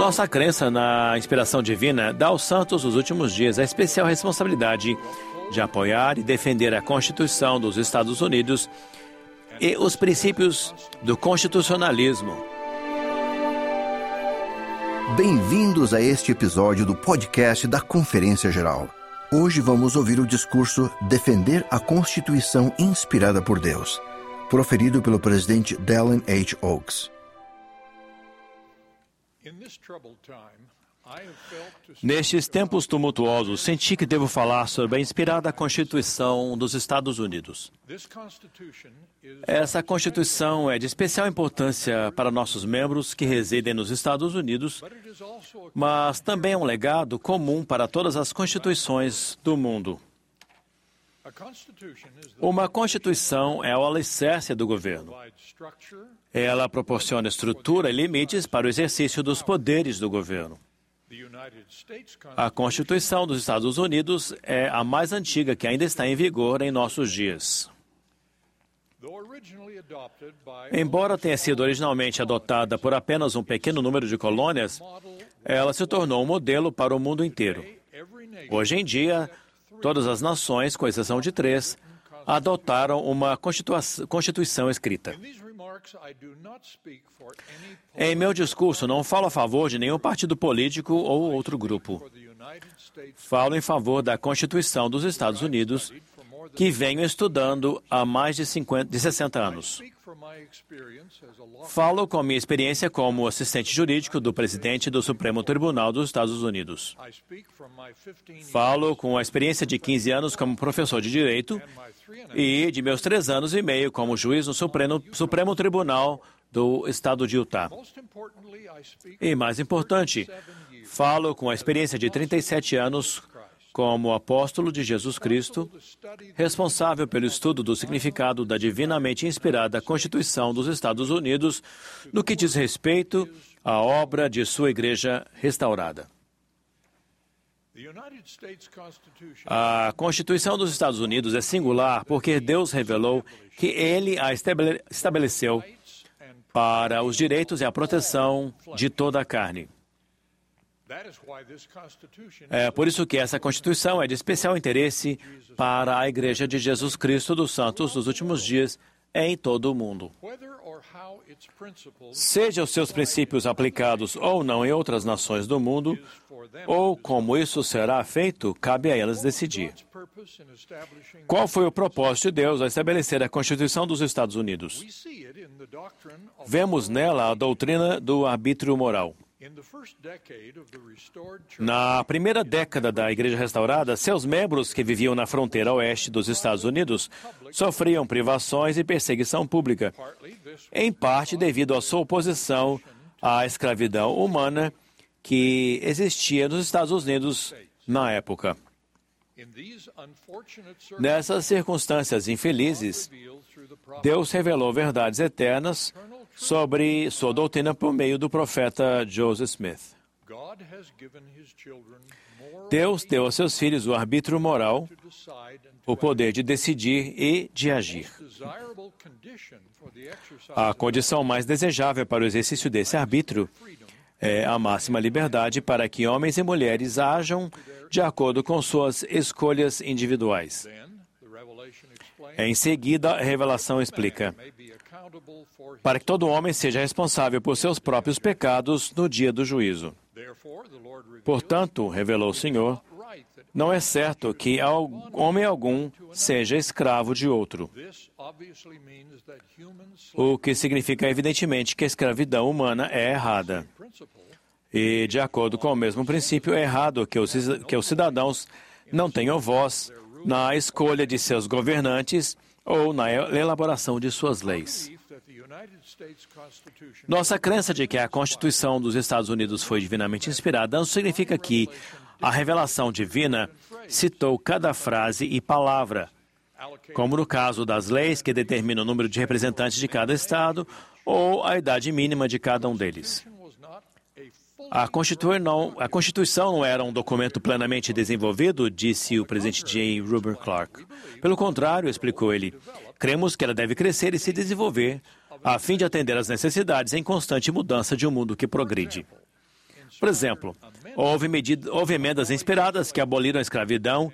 Nossa crença na inspiração divina dá aos santos dos últimos dias a especial responsabilidade de apoiar e defender a Constituição dos Estados Unidos e os princípios do constitucionalismo. Bem-vindos a este episódio do podcast da Conferência Geral. Hoje vamos ouvir o discurso Defender a Constituição Inspirada por Deus, proferido pelo presidente Dallin H. Oaks. Nestes tempos tumultuosos, senti que devo falar sobre a inspirada Constituição dos Estados Unidos. Essa Constituição é de especial importância para nossos membros que residem nos Estados Unidos, mas também é um legado comum para todas as constituições do mundo. Uma Constituição é o alicerce do governo. Ela proporciona estrutura e limites para o exercício dos poderes do governo. A Constituição dos Estados Unidos é a mais antiga que ainda está em vigor em nossos dias. Embora tenha sido originalmente adotada por apenas um pequeno número de colônias, ela se tornou um modelo para o mundo inteiro. Hoje em dia, todas as nações, com exceção de três, adotaram uma Constituição escrita. Em meu discurso, não falo a favor de nenhum partido político ou outro grupo. Falo em favor da Constituição dos Estados Unidos, que venho estudando há mais de, 50, de 60 anos. Falo com minha experiência como assistente jurídico do presidente do Supremo Tribunal dos Estados Unidos. Falo com a experiência de 15 anos como professor de direito e de meus três anos e meio como juiz no Supremo, Supremo Tribunal do Estado de Utah. E mais importante, falo com a experiência de 37 anos como apóstolo de Jesus Cristo, responsável pelo estudo do significado da divinamente inspirada Constituição dos Estados Unidos no que diz respeito à obra de sua igreja restaurada. A Constituição dos Estados Unidos é singular porque Deus revelou que ele a estabeleceu para os direitos e a proteção de toda a carne. É por isso que essa Constituição é de especial interesse para a Igreja de Jesus Cristo dos Santos dos últimos dias em todo o mundo. Seja os seus princípios aplicados ou não em outras nações do mundo, ou como isso será feito, cabe a elas decidir. Qual foi o propósito de Deus ao estabelecer a Constituição dos Estados Unidos? Vemos nela a doutrina do arbítrio moral. Na primeira década da Igreja Restaurada, seus membros que viviam na fronteira oeste dos Estados Unidos sofriam privações e perseguição pública, em parte devido à sua oposição à escravidão humana que existia nos Estados Unidos na época. Nessas circunstâncias infelizes, Deus revelou verdades eternas sobre sua doutrina por meio do profeta Joseph Smith. Deus deu a seus filhos o arbítrio moral, o poder de decidir e de agir. A condição mais desejável para o exercício desse arbítrio é a máxima liberdade para que homens e mulheres ajam de acordo com suas escolhas individuais. Em seguida, a revelação explica: para que todo homem seja responsável por seus próprios pecados no dia do juízo. Portanto, revelou o Senhor, não é certo que homem algum seja escravo de outro. O que significa, evidentemente, que a escravidão humana é errada. E, de acordo com o mesmo princípio, é errado que os, que os cidadãos não tenham voz na escolha de seus governantes ou na elaboração de suas leis. Nossa crença de que a Constituição dos Estados Unidos foi divinamente inspirada não significa que a revelação divina citou cada frase e palavra, como no caso das leis que determinam o número de representantes de cada estado ou a idade mínima de cada um deles. A Constituição, não, a Constituição não era um documento plenamente desenvolvido, disse o presidente J. Ruber Clark. Pelo contrário, explicou ele, cremos que ela deve crescer e se desenvolver a fim de atender às necessidades em constante mudança de um mundo que progride. Por exemplo, houve, medida, houve emendas inspiradas que aboliram a escravidão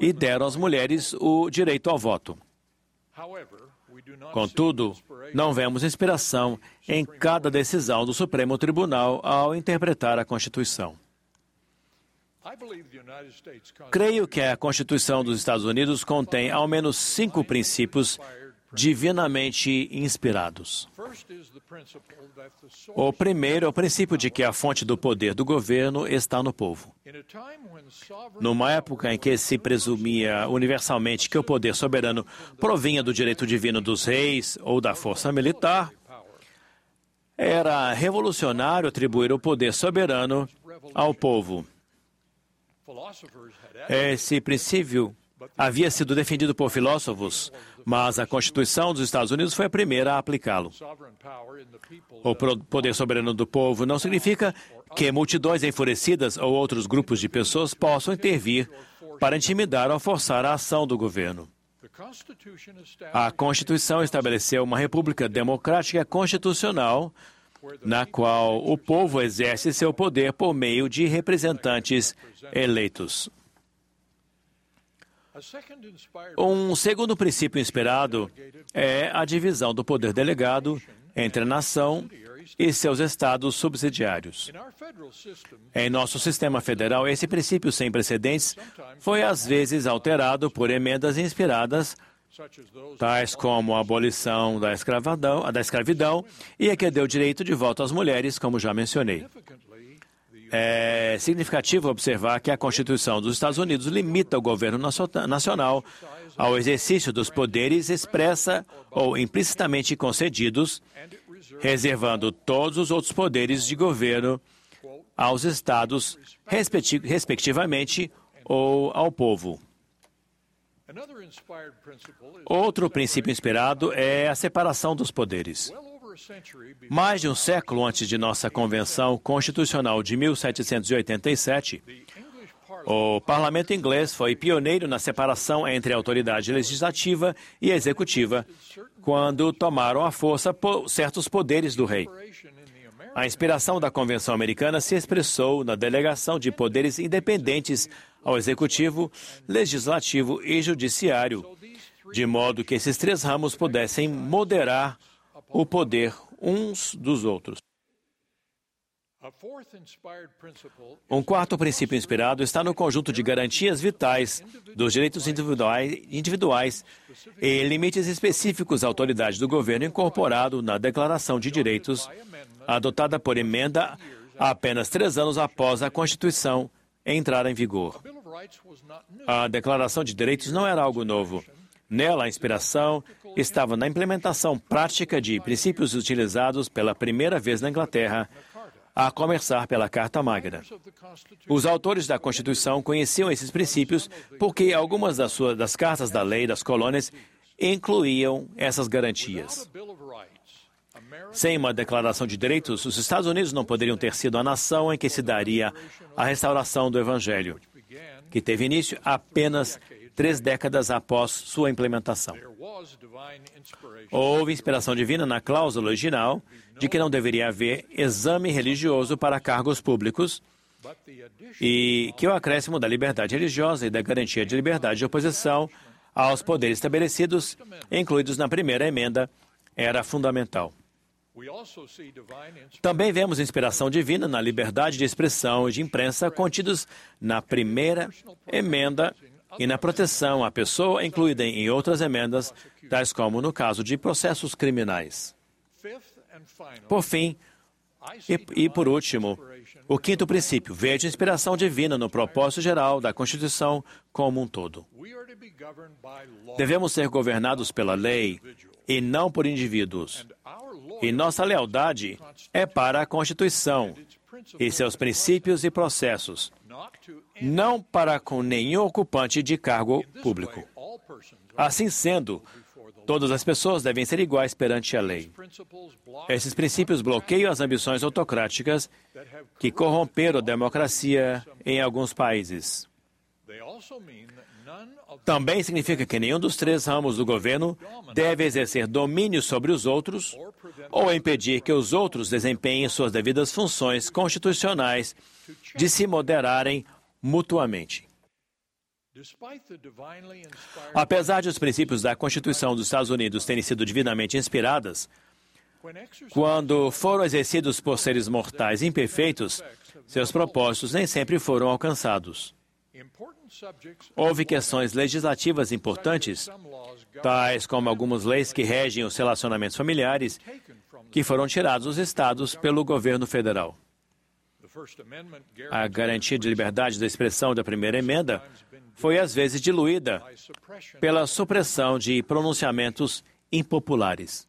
e deram às mulheres o direito ao voto. Contudo, não vemos inspiração em cada decisão do Supremo Tribunal ao interpretar a Constituição. Creio que a Constituição dos Estados Unidos contém ao menos cinco princípios divinamente inspirados. O primeiro é o princípio de que a fonte do poder do governo está no povo. Numa época em que se presumia universalmente que o poder soberano provinha do direito divino dos reis ou da força militar, era revolucionário atribuir o poder soberano ao povo. Esse princípio havia sido defendido por filósofos, mas a Constituição dos Estados Unidos foi a primeira a aplicá-lo. O poder soberano do povo não significa que multidões enfurecidas ou outros grupos de pessoas possam intervir para intimidar ou forçar a ação do governo. A Constituição estabeleceu uma república democrática constitucional na qual o povo exerce seu poder por meio de representantes eleitos. Um segundo princípio inspirado é a divisão do poder delegado entre a nação e seus estados subsidiários. Em nosso sistema federal, esse princípio sem precedentes foi às vezes alterado por emendas inspiradas, tais como a abolição da escravidão, da escravidão e a que deu direito de voto às mulheres, como já mencionei. É significativo observar que a Constituição dos Estados Unidos limita o governo nacional ao exercício dos poderes expressa ou implicitamente concedidos, reservando todos os outros poderes de governo aos estados, respectivamente, ou ao povo. Outro princípio inspirado é a separação dos poderes. Mais de um século antes de nossa Convenção Constitucional de 1787, o parlamento inglês foi pioneiro na separação entre a autoridade legislativa e executiva, quando tomaram à força certos poderes do rei. A inspiração da Convenção Americana se expressou na delegação de poderes independentes ao executivo, legislativo e judiciário, de modo que esses três ramos pudessem moderar o poder uns dos outros. Um quarto princípio inspirado está no conjunto de garantias vitais dos direitos individuais, e limites específicos à autoridade do governo incorporado na Declaração de Direitos, adotada por emenda apenas três anos após a Constituição entrar em vigor. A Declaração de Direitos não era algo novo. Nela, a inspiração estava na implementação prática de princípios utilizados pela primeira vez na Inglaterra, a começar pela Carta Magna. Os autores da Constituição conheciam esses princípios porque algumas das, suas, das cartas da lei das colônias incluíam essas garantias. Sem uma declaração de direitos, os Estados Unidos não poderiam ter sido a nação em que se daria a restauração do Evangelho, que teve início apenas três décadas após sua implementação. Houve inspiração divina na cláusula original de que não deveria haver exame religioso para cargos públicos e que o acréscimo da liberdade religiosa e da garantia de liberdade de oposição aos poderes estabelecidos, incluídos na primeira emenda, era fundamental. Também vemos inspiração divina na liberdade de expressão e de imprensa contidos na primeira emenda e na proteção à pessoa incluída em outras emendas, tais como no caso de processos criminais. Por fim, e, e, por último, o quinto princípio, vejo inspiração divina no propósito geral da Constituição como um todo. Devemos ser governados pela lei e não por indivíduos. E nossa lealdade é para a Constituição e seus princípios e processos, não para com nenhum ocupante de cargo público. Assim sendo, todas as pessoas devem ser iguais perante a lei. Esses princípios bloqueiam as ambições autocráticas que corromperam a democracia em alguns países. também significa que nenhum dos três ramos do governo deve exercer domínio sobre os outros ou impedir que os outros desempenhem suas devidas funções constitucionais de se moderarem mutuamente. Apesar de os princípios da Constituição dos Estados Unidos terem sido divinamente inspiradas, quando foram exercidos por seres mortais imperfeitos, seus propósitos nem sempre foram alcançados. Houve questões legislativas importantes, tais como algumas leis que regem os relacionamentos familiares, que foram tirados dos estados pelo governo federal. A garantia de liberdade da expressão da primeira emenda foi às vezes diluída pela supressão de pronunciamentos impopulares.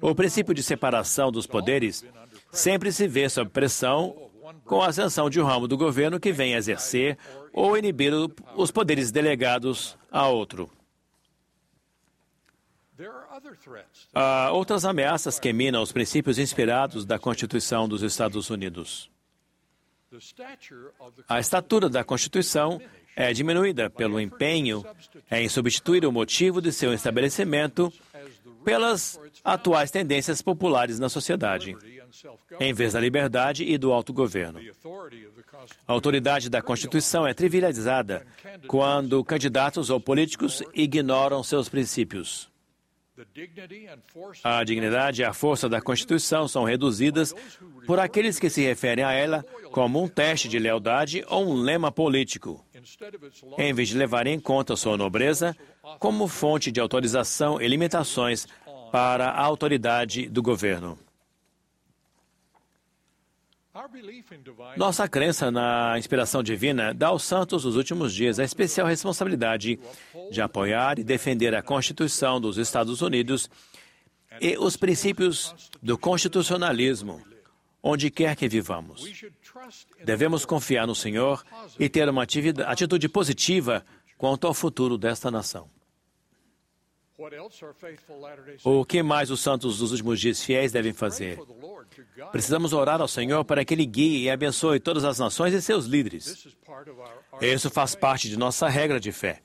O princípio de separação dos poderes sempre se vê sob pressão com a ascensão de um ramo do governo que vem exercer ou inibir os poderes delegados a outro. Há outras ameaças que minam os princípios inspirados da Constituição dos Estados Unidos. A estatura da Constituição é diminuída pelo empenho em substituir o motivo de seu estabelecimento pelas atuais tendências populares na sociedade, em vez da liberdade e do autogoverno. A autoridade da Constituição é trivializada quando candidatos ou políticos ignoram seus princípios. A dignidade e a força da Constituição são reduzidas por aqueles que se referem a ela como um teste de lealdade ou um lema político, em vez de levarem em conta sua nobreza como fonte de autorização e limitações para a autoridade do governo. Nossa crença na inspiração divina dá aos santos dos últimos dias a especial responsabilidade de apoiar e defender a Constituição dos Estados Unidos e os princípios do constitucionalismo, onde quer que vivamos. Devemos confiar no Senhor e ter uma atitude positiva quanto ao futuro desta nação. O que mais os santos dos últimos dias fiéis devem fazer? Precisamos orar ao Senhor para que Ele guie e abençoe todas as nações e seus líderes. Isso faz parte de nossa regra de fé.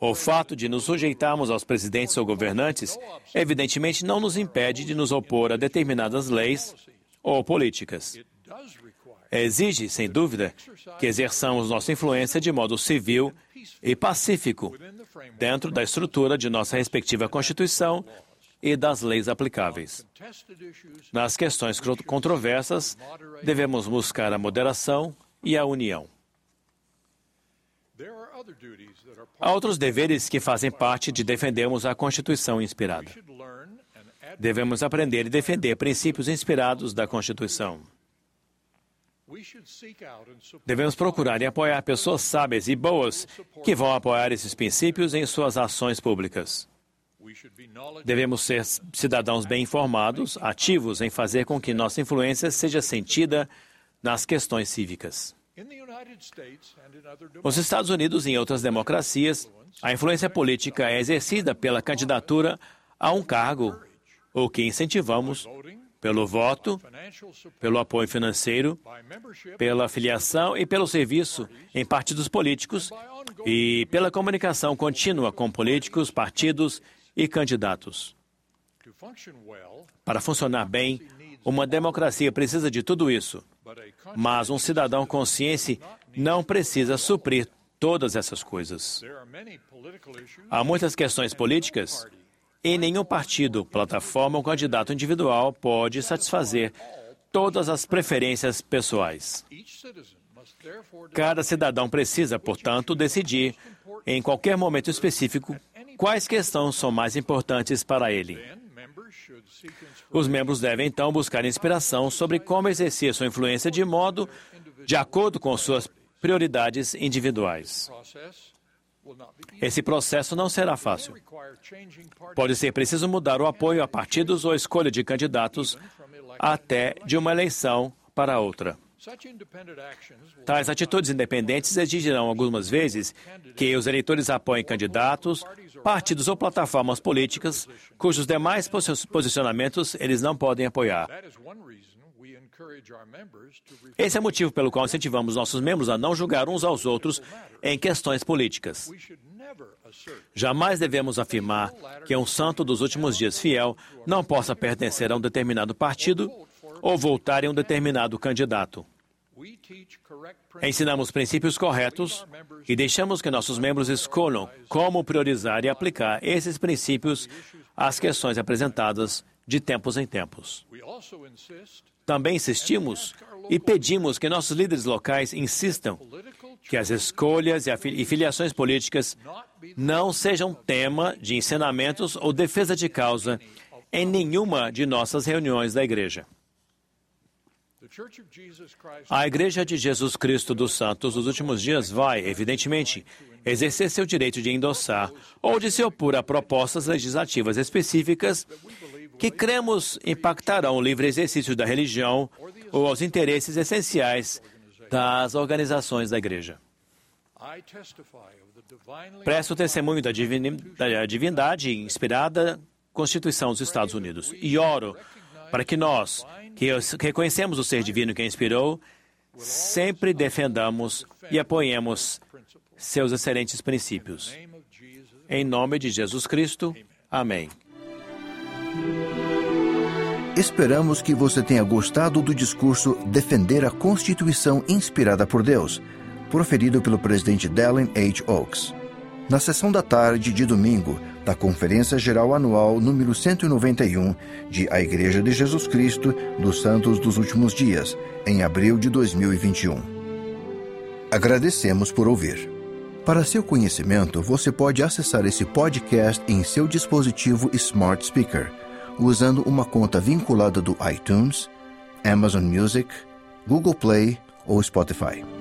O fato de nos sujeitarmos aos presidentes ou governantes, evidentemente, não nos impede de nos opor a determinadas leis ou políticas. Exige, sem dúvida, que exerçamos nossa influência de modo civil e pacífico, dentro da estrutura de nossa respectiva Constituição e das leis aplicáveis. Nas questões controversas, devemos buscar a moderação e a união. Há outros deveres que fazem parte de defendermos a Constituição inspirada. Devemos aprender e defender princípios inspirados da Constituição. Devemos procurar e apoiar pessoas sábias e boas que vão apoiar esses princípios em suas ações públicas. Devemos ser cidadãos bem informados, ativos em fazer com que nossa influência seja sentida nas questões cívicas. Nos Estados Unidos e em outras democracias, a influência política é exercida pela candidatura a um cargo, o que incentivamos pelo voto, pelo apoio financeiro, pela filiação e pelo serviço em partidos políticos e pela comunicação contínua com políticos, partidos e candidatos. Para funcionar bem, uma democracia precisa de tudo isso, mas um cidadão consciente não precisa suprir todas essas coisas. Há muitas questões políticas e nenhum partido, plataforma ou candidato individual pode satisfazer todas as preferências pessoais. Cada cidadão precisa, portanto, decidir, em qualquer momento específico, quais questões são mais importantes para ele. Os membros devem então buscar inspiração sobre como exercer sua influência de modo de acordo com suas prioridades individuais. Esse processo não será fácil. Pode ser preciso mudar o apoio a partidos ou a escolha de candidatos até de uma eleição para outra. Tais atitudes independentes exigirão algumas vezes que os eleitores apoiem candidatos, partidos ou plataformas políticas cujos demais posicionamentos eles não podem apoiar. Esse é o motivo pelo qual incentivamos nossos membros a não julgar uns aos outros em questões políticas. Jamais devemos afirmar que um santo dos últimos dias fiel não possa pertencer a um determinado partido ou votar em um determinado candidato. Ensinamos princípios corretos e deixamos que nossos membros escolham como priorizar e aplicar esses princípios às questões apresentadas de tempos em tempos. Também insistimos e pedimos que nossos líderes locais insistam que as escolhas e filiações políticas não sejam tema de ensinamentos ou defesa de causa em nenhuma de nossas reuniões da igreja. A Igreja de Jesus Cristo dos Santos dos últimos dias vai, evidentemente, exercer seu direito de endossar ou de se opor a propostas legislativas específicas que cremos impactarão o livre exercício da religião ou aos interesses essenciais das organizações da Igreja. Presto testemunho da, da divindade inspirada Constituição dos Estados Unidos e oro para que nós, que reconhecemos o ser divino que a inspirou, sempre defendamos e apoiemos seus excelentes princípios. Em nome de Jesus Cristo. Amém. Esperamos que você tenha gostado do discurso Defender a Constituição Inspirada por Deus, proferido pelo presidente Dallin H. Oaks. Na sessão da tarde de domingo da Conferência Geral Anual número 191 de A Igreja de Jesus Cristo dos Santos dos Últimos Dias, em abril de 2021. Agradecemos por ouvir. Para seu conhecimento, você pode acessar esse podcast em seu dispositivo Smart Speaker, usando uma conta vinculada do iTunes, Amazon Music, Google Play ou Spotify.